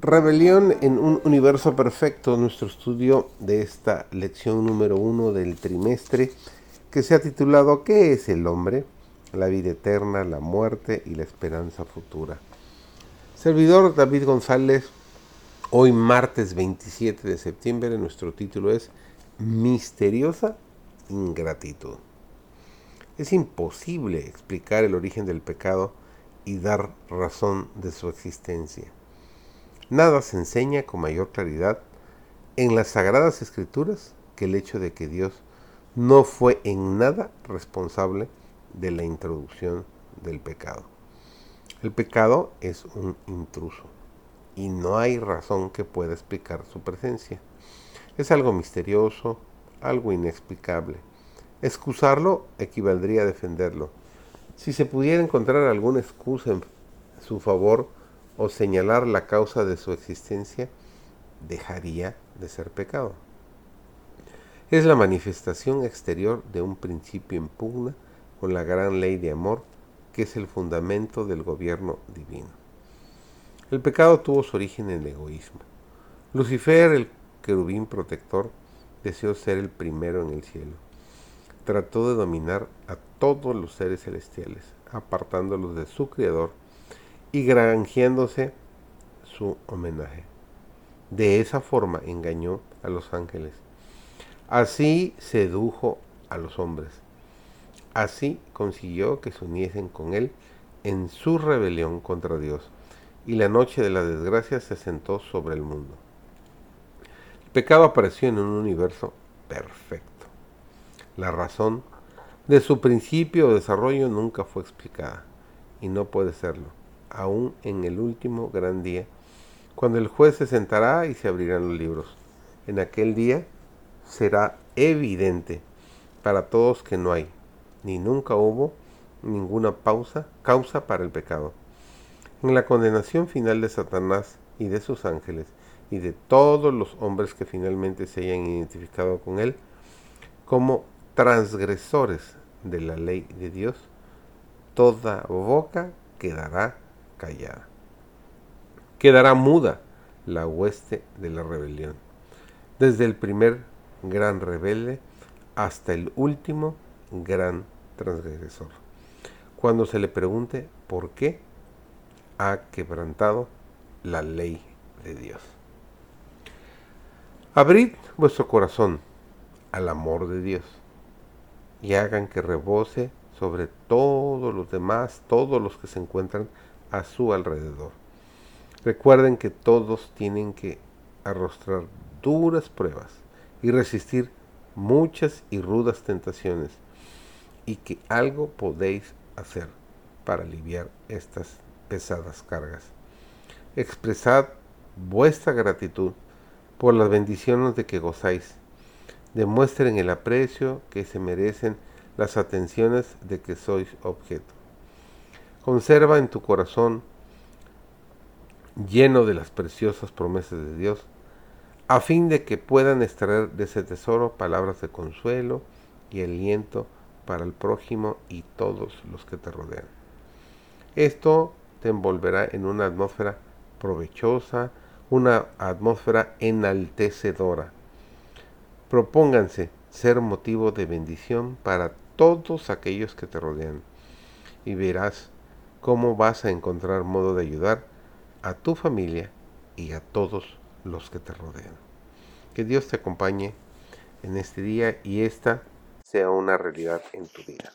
Rebelión en un universo perfecto, nuestro estudio de esta lección número uno del trimestre que se ha titulado ¿Qué es el hombre? La vida eterna, la muerte y la esperanza futura. Servidor David González, hoy martes 27 de septiembre, nuestro título es Misteriosa ingratitud. Es imposible explicar el origen del pecado y dar razón de su existencia. Nada se enseña con mayor claridad en las Sagradas Escrituras que el hecho de que Dios no fue en nada responsable de la introducción del pecado. El pecado es un intruso y no hay razón que pueda explicar su presencia. Es algo misterioso, algo inexplicable. Excusarlo equivaldría a defenderlo. Si se pudiera encontrar alguna excusa en su favor, o señalar la causa de su existencia, dejaría de ser pecado. Es la manifestación exterior de un principio en con la gran ley de amor que es el fundamento del gobierno divino. El pecado tuvo su origen en el egoísmo. Lucifer, el querubín protector, deseó ser el primero en el cielo. Trató de dominar a todos los seres celestiales, apartándolos de su Creador y granjeándose su homenaje. De esa forma engañó a los ángeles. Así sedujo a los hombres. Así consiguió que se uniesen con él en su rebelión contra Dios. Y la noche de la desgracia se sentó sobre el mundo. El pecado apareció en un universo perfecto. La razón de su principio o desarrollo nunca fue explicada y no puede serlo aún en el último gran día, cuando el juez se sentará y se abrirán los libros. En aquel día será evidente para todos que no hay, ni nunca hubo, ninguna pausa, causa para el pecado. En la condenación final de Satanás y de sus ángeles y de todos los hombres que finalmente se hayan identificado con él como transgresores de la ley de Dios, toda boca quedará callada. Quedará muda la hueste de la rebelión, desde el primer gran rebelde hasta el último gran transgresor. Cuando se le pregunte por qué ha quebrantado la ley de Dios. Abrid vuestro corazón al amor de Dios y hagan que rebose sobre todos los demás, todos los que se encuentran a su alrededor. Recuerden que todos tienen que arrostrar duras pruebas y resistir muchas y rudas tentaciones y que algo podéis hacer para aliviar estas pesadas cargas. Expresad vuestra gratitud por las bendiciones de que gozáis. Demuestren el aprecio que se merecen las atenciones de que sois objeto. Conserva en tu corazón lleno de las preciosas promesas de Dios, a fin de que puedan extraer de ese tesoro palabras de consuelo y aliento para el prójimo y todos los que te rodean. Esto te envolverá en una atmósfera provechosa, una atmósfera enaltecedora. Propónganse ser motivo de bendición para todos aquellos que te rodean y verás cómo vas a encontrar modo de ayudar a tu familia y a todos los que te rodean. Que Dios te acompañe en este día y esta sea una realidad en tu vida.